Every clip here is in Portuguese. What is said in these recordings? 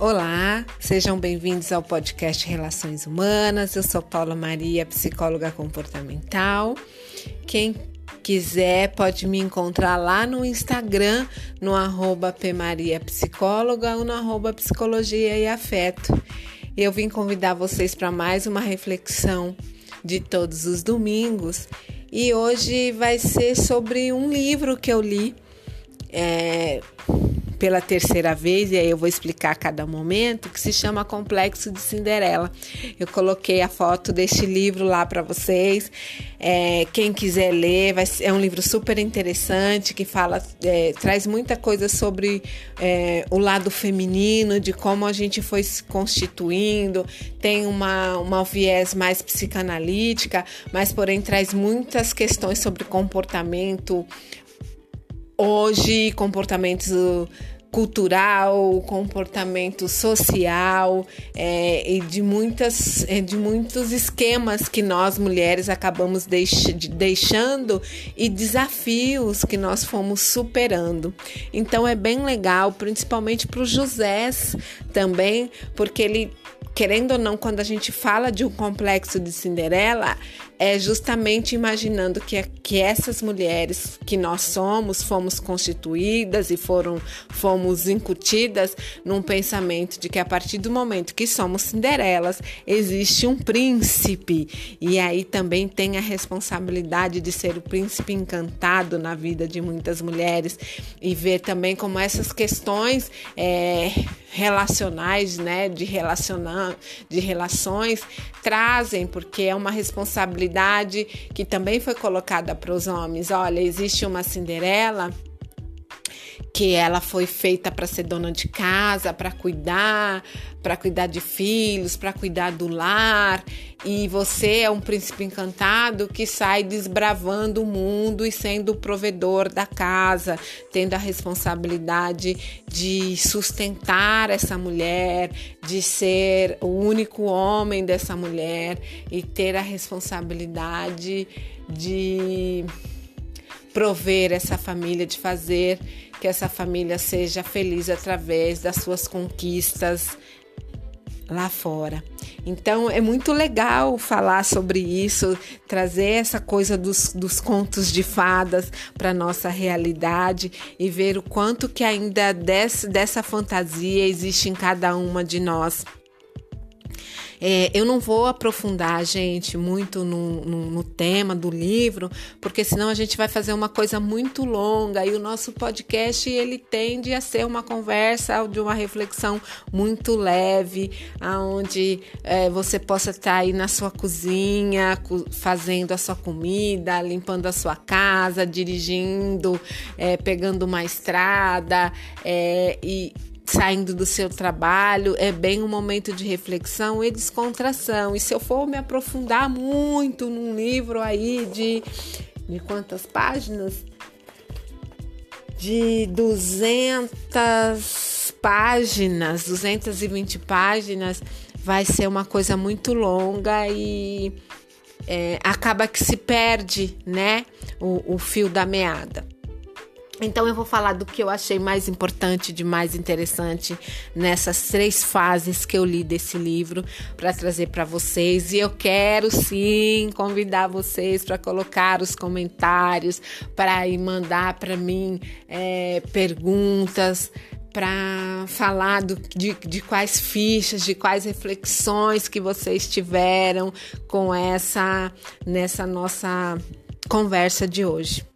Olá, sejam bem-vindos ao podcast Relações Humanas. Eu sou Paula Maria, psicóloga comportamental. Quem quiser pode me encontrar lá no Instagram, no arroba pmariapsicóloga ou no arroba psicologia e afeto. Eu vim convidar vocês para mais uma reflexão de todos os domingos e hoje vai ser sobre um livro que eu li. É, pela terceira vez, e aí eu vou explicar a cada momento, que se chama Complexo de Cinderela. Eu coloquei a foto deste livro lá para vocês. É, quem quiser ler, vai, é um livro super interessante que fala, é, traz muita coisa sobre é, o lado feminino, de como a gente foi se constituindo, tem uma, uma viés mais psicanalítica, mas porém traz muitas questões sobre comportamento hoje comportamentos cultural, comportamento social é, e de, muitas, é, de muitos esquemas que nós mulheres acabamos deix deixando e desafios que nós fomos superando. Então é bem legal, principalmente para o José também, porque ele querendo ou não, quando a gente fala de um complexo de Cinderela, é justamente imaginando que, que essas mulheres que nós somos, fomos constituídas e foram, fomos incutidas num pensamento de que a partir do momento que somos Cinderelas, existe um príncipe. E aí também tem a responsabilidade de ser o príncipe encantado na vida de muitas mulheres e ver também como essas questões. É, relacionais, né, de de relações trazem, porque é uma responsabilidade que também foi colocada para os homens. Olha, existe uma Cinderela que ela foi feita para ser dona de casa, para cuidar, para cuidar de filhos, para cuidar do lar, e você é um príncipe encantado que sai desbravando o mundo e sendo o provedor da casa, tendo a responsabilidade de sustentar essa mulher, de ser o único homem dessa mulher e ter a responsabilidade de prover essa família, de fazer que essa família seja feliz através das suas conquistas lá fora. Então é muito legal falar sobre isso, trazer essa coisa dos, dos contos de fadas para nossa realidade e ver o quanto que ainda desse, dessa fantasia existe em cada uma de nós. É, eu não vou aprofundar, gente, muito no, no, no, tema do livro, porque senão a gente vai fazer uma coisa muito longa e o nosso podcast ele tende a ser uma conversa de uma reflexão muito leve, aonde é, você possa estar aí na sua cozinha, fazendo a sua comida, limpando a sua casa, dirigindo, é, pegando uma estrada é, e saindo do seu trabalho, é bem um momento de reflexão e descontração. E se eu for me aprofundar muito num livro aí de, de quantas páginas? De 200 páginas, 220 páginas, vai ser uma coisa muito longa e é, acaba que se perde, né, o, o fio da meada. Então eu vou falar do que eu achei mais importante, de mais interessante nessas três fases que eu li desse livro para trazer para vocês. E eu quero sim convidar vocês para colocar os comentários, para ir mandar para mim é, perguntas, para falar do, de, de quais fichas, de quais reflexões que vocês tiveram com essa nessa nossa conversa de hoje.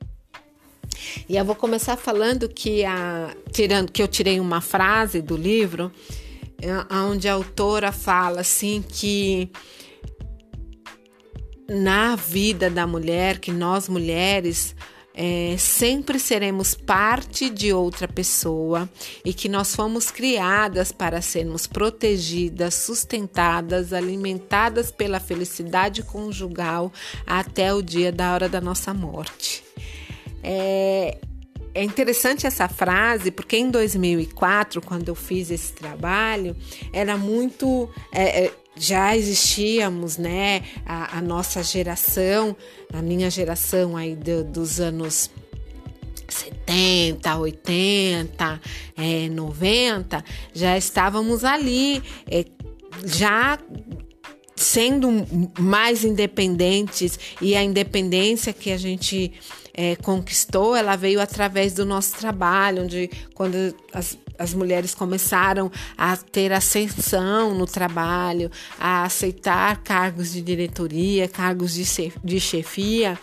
E eu vou começar falando que a tirando que eu tirei uma frase do livro, é, onde a autora fala assim que na vida da mulher, que nós mulheres é, sempre seremos parte de outra pessoa e que nós fomos criadas para sermos protegidas, sustentadas, alimentadas pela felicidade conjugal até o dia da hora da nossa morte. É, é interessante essa frase porque em 2004, quando eu fiz esse trabalho, era muito. É, é, já existíamos, né? A, a, nossa geração, a minha geração aí do, dos anos 70, 80, é, 90, já estávamos ali, é, já sendo mais independentes e a independência que a gente é, conquistou, ela veio através do nosso trabalho, onde quando as, as mulheres começaram a ter ascensão no trabalho, a aceitar cargos de diretoria, cargos de, de chefia,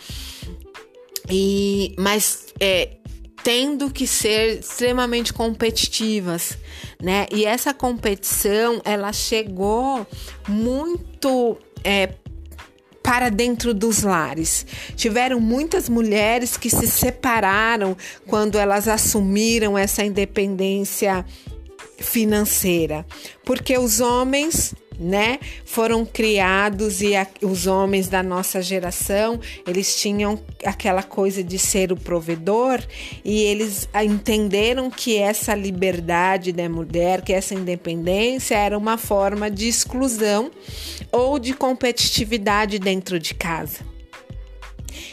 e mas é, tendo que ser extremamente competitivas, né? E essa competição ela chegou muito é, para dentro dos lares. Tiveram muitas mulheres que se separaram quando elas assumiram essa independência financeira, porque os homens né? Foram criados e a, os homens da nossa geração, eles tinham aquela coisa de ser o provedor e eles entenderam que essa liberdade da mulher, que essa independência era uma forma de exclusão ou de competitividade dentro de casa.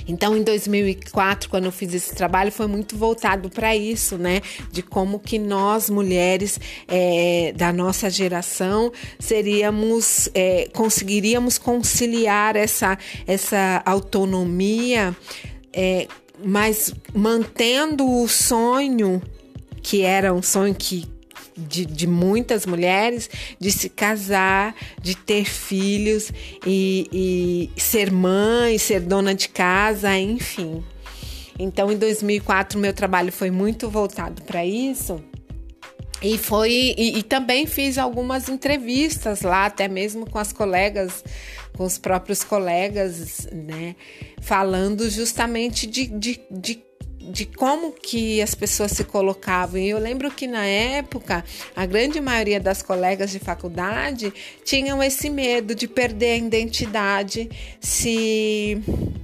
Então, em 2004, quando eu fiz esse trabalho, foi muito voltado para isso, né? De como que nós, mulheres é, da nossa geração, seríamos, é, conseguiríamos conciliar essa, essa autonomia, é, mas mantendo o sonho que era um sonho que de, de muitas mulheres de se casar, de ter filhos e, e ser mãe, ser dona de casa, enfim. Então, em 2004, meu trabalho foi muito voltado para isso. E foi e, e, também fiz algumas entrevistas lá, até mesmo com as colegas, com os próprios colegas, né? Falando justamente de, de, de de como que as pessoas se colocavam. E eu lembro que na época a grande maioria das colegas de faculdade tinham esse medo de perder a identidade se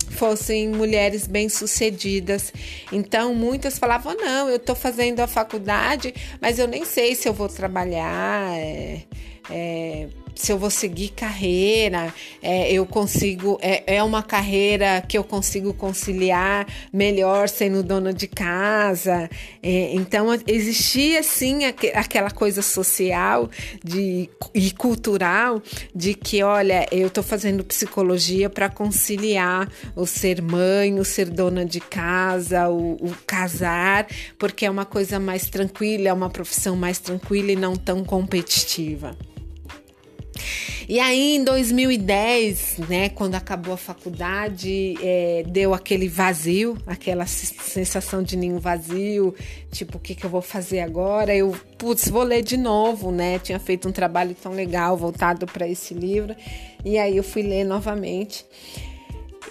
fossem mulheres bem-sucedidas. Então muitas falavam: "Não, eu estou fazendo a faculdade, mas eu nem sei se eu vou trabalhar". É, é, se eu vou seguir carreira, é, eu consigo, é, é uma carreira que eu consigo conciliar melhor sendo dona de casa. É, então, existia sim aqu aquela coisa social de, e cultural de que, olha, eu estou fazendo psicologia para conciliar o ser mãe, o ser dona de casa, o, o casar, porque é uma coisa mais tranquila, é uma profissão mais tranquila e não tão competitiva. E aí, em 2010, né, quando acabou a faculdade, é, deu aquele vazio, aquela sensação de ninho vazio, tipo, o que, que eu vou fazer agora? Eu, putz, vou ler de novo, né? Tinha feito um trabalho tão legal voltado para esse livro, e aí eu fui ler novamente.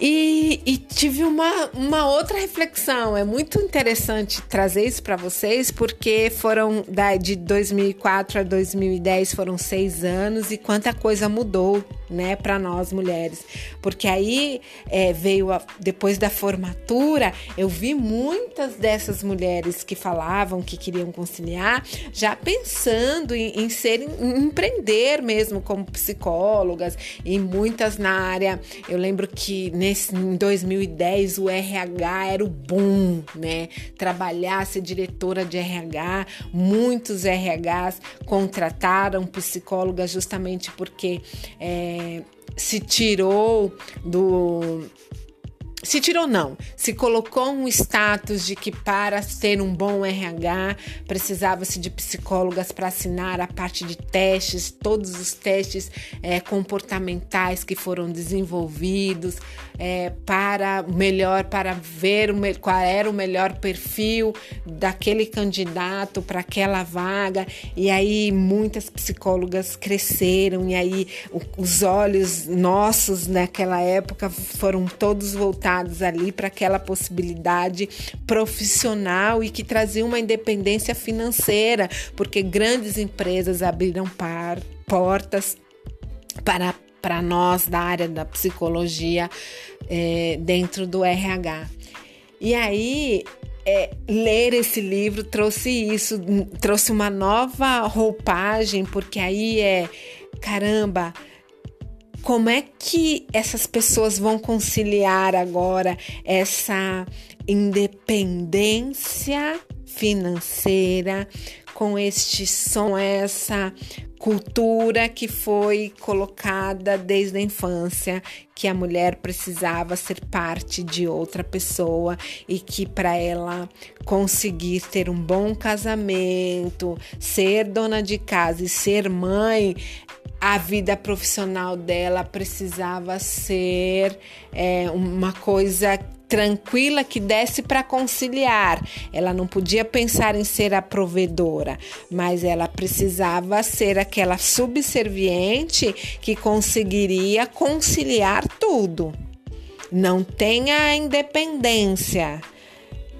E, e, tive uma, uma outra reflexão. É muito interessante trazer isso para vocês, porque foram da, de 2004 a 2010 foram seis anos e quanta coisa mudou né, para nós mulheres. Porque aí é, veio, a, depois da formatura, eu vi muitas dessas mulheres que falavam que queriam conciliar, já pensando em, em ser, em empreender mesmo como psicólogas, e muitas na área. Eu lembro que nesse, em 2010 o RH era o boom, né? Trabalhar, ser diretora de RH, muitos RHs contrataram psicólogas justamente porque. É, se tirou do se tirou não, se colocou um status de que para ter um bom RH precisava-se de psicólogas para assinar a parte de testes, todos os testes é, comportamentais que foram desenvolvidos é, para melhor, para ver o, qual era o melhor perfil daquele candidato para aquela vaga. E aí muitas psicólogas cresceram e aí os olhos nossos naquela época foram todos voltados ali para aquela possibilidade profissional e que trazia uma independência financeira, porque grandes empresas abriram par, portas para, para nós da área da psicologia é, dentro do RH. E aí, é, ler esse livro trouxe isso, trouxe uma nova roupagem, porque aí é caramba como é que essas pessoas vão conciliar agora essa independência financeira com este som, essa cultura que foi colocada desde a infância que a mulher precisava ser parte de outra pessoa e que para ela conseguir ter um bom casamento, ser dona de casa e ser mãe, a vida profissional dela precisava ser é, uma coisa tranquila que desse para conciliar. Ela não podia pensar em ser a provedora, mas ela precisava ser aquela subserviente que conseguiria conciliar tudo. Não tenha independência.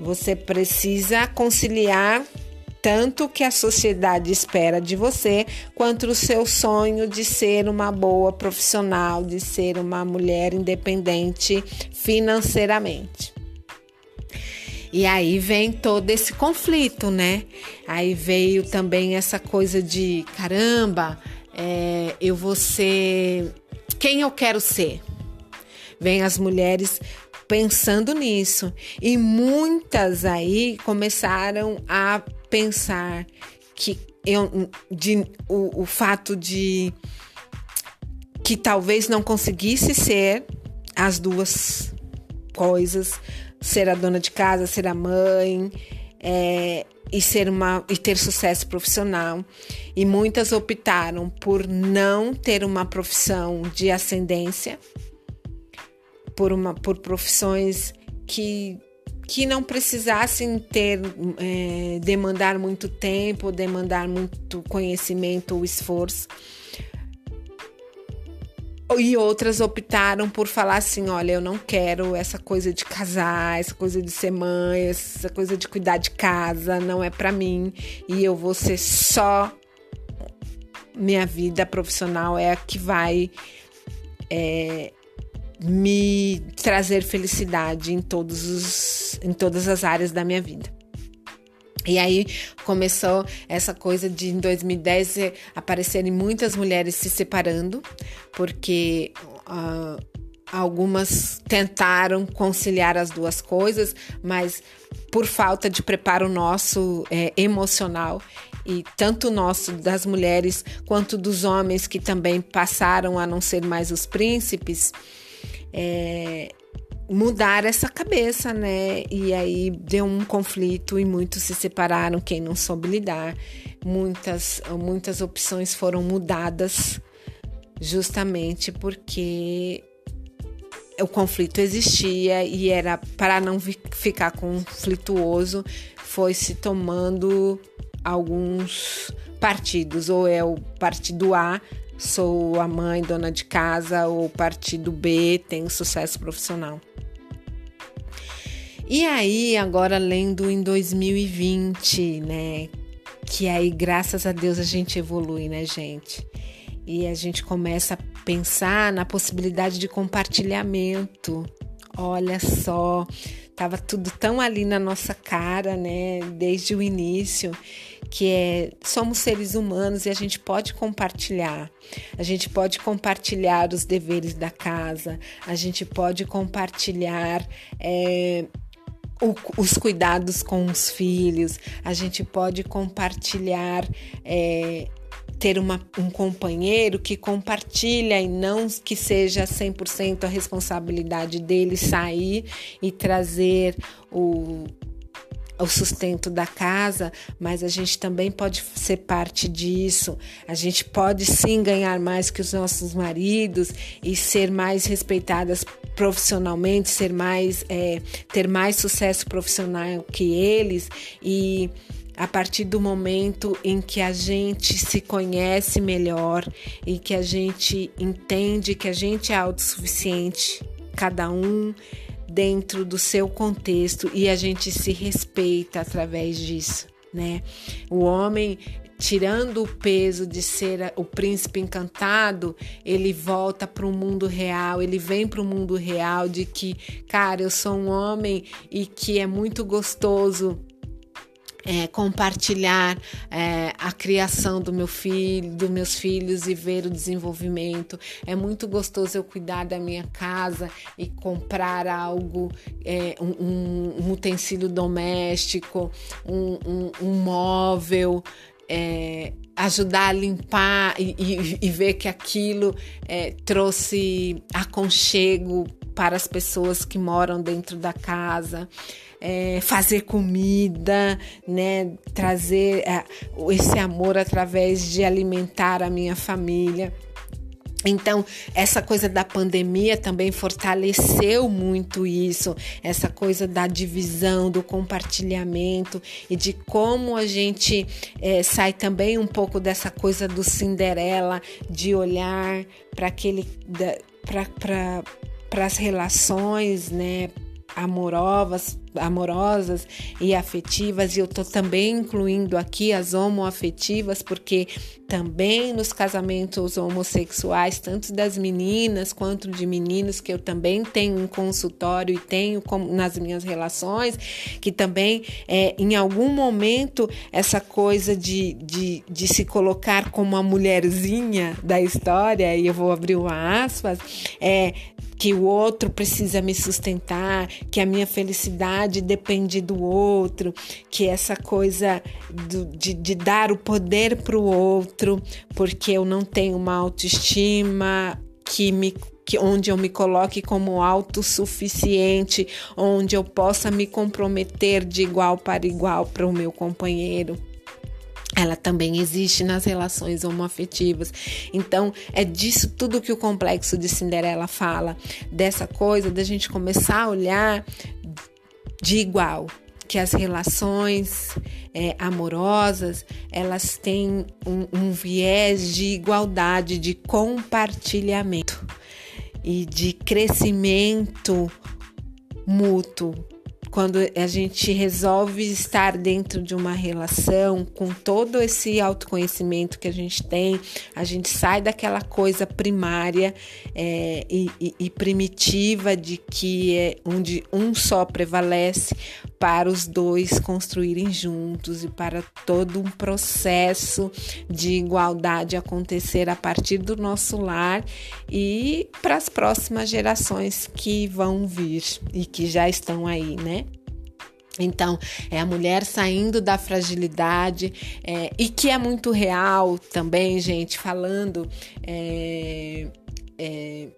Você precisa conciliar tanto que a sociedade espera de você, quanto o seu sonho de ser uma boa profissional, de ser uma mulher independente financeiramente. E aí vem todo esse conflito, né? Aí veio também essa coisa de caramba, é, eu vou ser quem eu quero ser. Vem as mulheres pensando nisso. E muitas aí começaram a pensar que eu, de, o, o fato de que talvez não conseguisse ser as duas coisas, ser a dona de casa, ser a mãe, é, e ser uma e ter sucesso profissional. E muitas optaram por não ter uma profissão de ascendência, por uma por profissões que que não precisassem ter é, demandar muito tempo, demandar muito conhecimento ou esforço. E outras optaram por falar assim: olha, eu não quero essa coisa de casar, essa coisa de ser mãe, essa coisa de cuidar de casa, não é para mim. E eu vou ser só minha vida profissional é a que vai é, me trazer felicidade em, todos os, em todas as áreas da minha vida. E aí começou essa coisa de em 2010 aparecerem muitas mulheres se separando, porque uh, algumas tentaram conciliar as duas coisas, mas por falta de preparo nosso é, emocional e tanto nosso das mulheres quanto dos homens que também passaram a não ser mais os príncipes, é, mudar essa cabeça, né? E aí deu um conflito e muitos se separaram, quem não soube lidar. Muitas, muitas opções foram mudadas justamente porque o conflito existia e era para não ficar conflituoso, foi se tomando alguns partidos, ou é o partido A sou a mãe dona de casa ou partido B, tenho sucesso profissional. E aí, agora lendo em 2020, né? Que aí, graças a Deus, a gente evolui, né, gente? E a gente começa a pensar na possibilidade de compartilhamento. Olha só, tava tudo tão ali na nossa cara, né, desde o início que é somos seres humanos e a gente pode compartilhar. A gente pode compartilhar os deveres da casa, a gente pode compartilhar é, o, os cuidados com os filhos, a gente pode compartilhar. É, ter uma, um companheiro que compartilha e não que seja 100% a responsabilidade dele sair e trazer o, o sustento da casa, mas a gente também pode ser parte disso. A gente pode sim ganhar mais que os nossos maridos e ser mais respeitadas profissionalmente, ser mais, é, ter mais sucesso profissional que eles e a partir do momento em que a gente se conhece melhor e que a gente entende que a gente é autossuficiente, cada um dentro do seu contexto e a gente se respeita através disso, né? O homem tirando o peso de ser o príncipe encantado, ele volta para o mundo real, ele vem para o mundo real de que, cara, eu sou um homem e que é muito gostoso é, compartilhar é, a criação do meu filho, dos meus filhos e ver o desenvolvimento. É muito gostoso eu cuidar da minha casa e comprar algo, é, um, um, utensílio doméstico, um, um, um móvel. É, ajudar a limpar e, e, e ver que aquilo é, trouxe aconchego para as pessoas que moram dentro da casa é, fazer comida, né? Trazer é, esse amor através de alimentar a minha família. Então, essa coisa da pandemia também fortaleceu muito isso, essa coisa da divisão, do compartilhamento e de como a gente é, sai também um pouco dessa coisa do Cinderela, de olhar para aquele. Para as relações, né? amorosas, amorosas e afetivas, e eu tô também incluindo aqui as homoafetivas, porque também nos casamentos homossexuais, tanto das meninas quanto de meninos, que eu também tenho um consultório e tenho nas minhas relações, que também é, em algum momento essa coisa de, de, de se colocar como a mulherzinha da história, e eu vou abrir uma aspas, é, que o outro precisa me sustentar, que a minha felicidade depende do outro, que essa coisa do, de, de dar o poder para o outro, porque eu não tenho uma autoestima que me que, onde eu me coloque como autossuficiente, onde eu possa me comprometer de igual para igual para o meu companheiro ela também existe nas relações homoafetivas. Então, é disso tudo que o complexo de Cinderela fala, dessa coisa da gente começar a olhar de igual, que as relações é, amorosas elas têm um, um viés de igualdade, de compartilhamento e de crescimento mútuo quando a gente resolve estar dentro de uma relação com todo esse autoconhecimento que a gente tem, a gente sai daquela coisa primária é, e, e, e, primitiva de que é onde um só prevalece para os dois construírem juntos e para todo um processo de igualdade acontecer a partir do nosso lar e para as próximas gerações que vão vir e que já estão aí, né? Então, é a mulher saindo da fragilidade é, e que é muito real também, gente, falando é, é,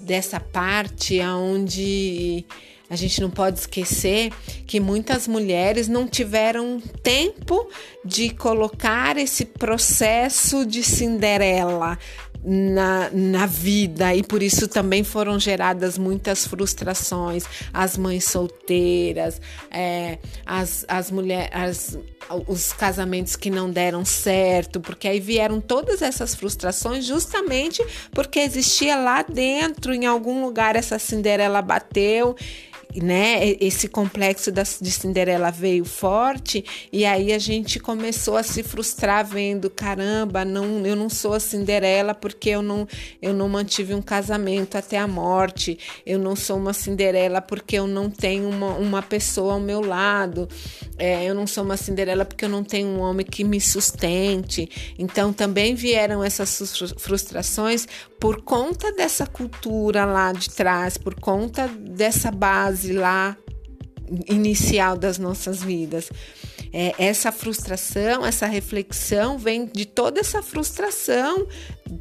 dessa parte onde a gente não pode esquecer que muitas mulheres não tiveram tempo de colocar esse processo de Cinderela na, na vida e por isso também foram geradas muitas frustrações. As mães solteiras, é, as, as mulheres, os casamentos que não deram certo, porque aí vieram todas essas frustrações justamente porque existia lá dentro, em algum lugar, essa Cinderela bateu né, esse complexo da, de Cinderela veio forte e aí a gente começou a se frustrar vendo, caramba, não, eu não sou a Cinderela porque eu não, eu não mantive um casamento até a morte, eu não sou uma Cinderela porque eu não tenho uma, uma pessoa ao meu lado, é, eu não sou uma Cinderela porque eu não tenho um homem que me sustente. Então também vieram essas frustrações por conta dessa cultura lá de trás, por conta dessa base lá inicial das nossas vidas. É, essa frustração, essa reflexão vem de toda essa frustração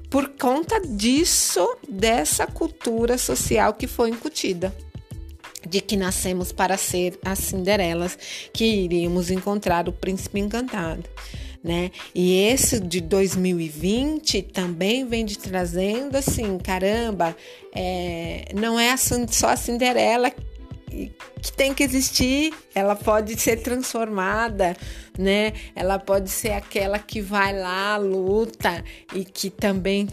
por conta disso, dessa cultura social que foi incutida. De que nascemos para ser as Cinderelas, que iríamos encontrar o príncipe encantado né? E esse de 2020 também vem de trazendo assim, caramba, é, não é só a Cinderela que tem que existir, ela pode ser transformada, né? Ela pode ser aquela que vai lá, luta e que também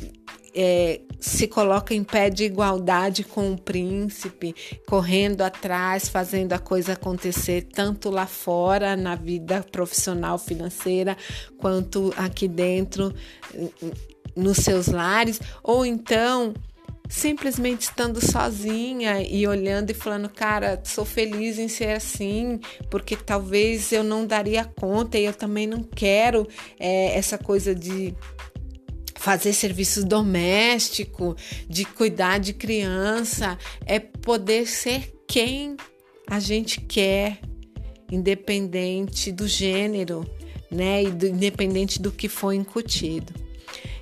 é, se coloca em pé de igualdade com o príncipe, correndo atrás, fazendo a coisa acontecer tanto lá fora, na vida profissional, financeira, quanto aqui dentro, nos seus lares, ou então simplesmente estando sozinha e olhando e falando, cara, sou feliz em ser assim, porque talvez eu não daria conta e eu também não quero é, essa coisa de fazer serviço doméstico, de cuidar de criança, é poder ser quem a gente quer, independente do gênero, né? E do, independente do que foi incutido.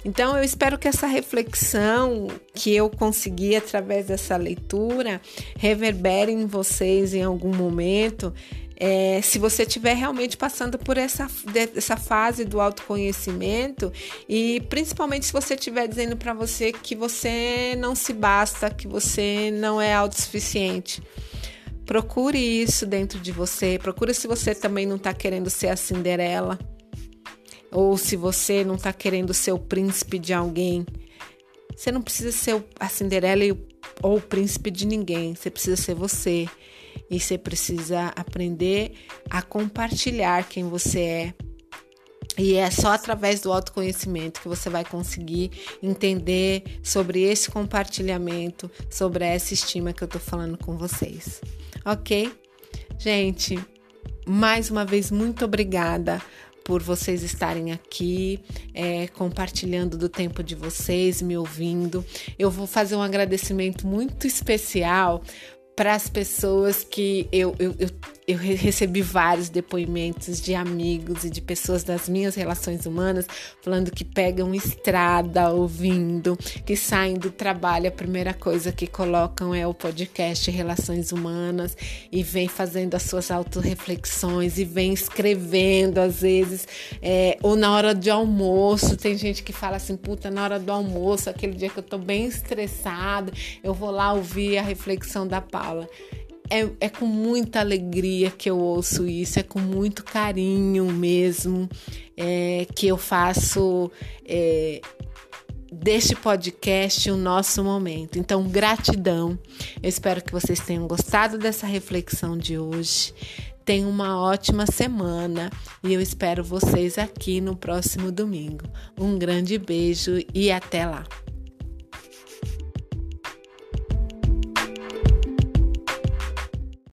Então, eu espero que essa reflexão que eu consegui através dessa leitura reverbere em vocês em algum momento. É, se você estiver realmente passando por essa, essa fase do autoconhecimento e principalmente se você estiver dizendo para você que você não se basta, que você não é autossuficiente. Procure isso dentro de você. Procure se você também não está querendo ser a Cinderela ou se você não está querendo ser o príncipe de alguém. Você não precisa ser a Cinderela ou o príncipe de ninguém. Você precisa ser você. E você precisa aprender a compartilhar quem você é. E é só através do autoconhecimento que você vai conseguir entender sobre esse compartilhamento, sobre essa estima que eu tô falando com vocês. Ok? Gente, mais uma vez, muito obrigada por vocês estarem aqui, é, compartilhando do tempo de vocês, me ouvindo. Eu vou fazer um agradecimento muito especial para as pessoas que eu, eu, eu eu recebi vários depoimentos de amigos e de pessoas das minhas relações humanas falando que pegam estrada ouvindo, que saem do trabalho, a primeira coisa que colocam é o podcast Relações Humanas e vem fazendo as suas autorreflexões e vem escrevendo às vezes, é, ou na hora de almoço, tem gente que fala assim, puta, na hora do almoço, aquele dia que eu tô bem estressada, eu vou lá ouvir a reflexão da Paula é, é com muita alegria que eu ouço isso, é com muito carinho mesmo é, que eu faço é, deste podcast o nosso momento. Então, gratidão. Eu espero que vocês tenham gostado dessa reflexão de hoje. Tenham uma ótima semana e eu espero vocês aqui no próximo domingo. Um grande beijo e até lá!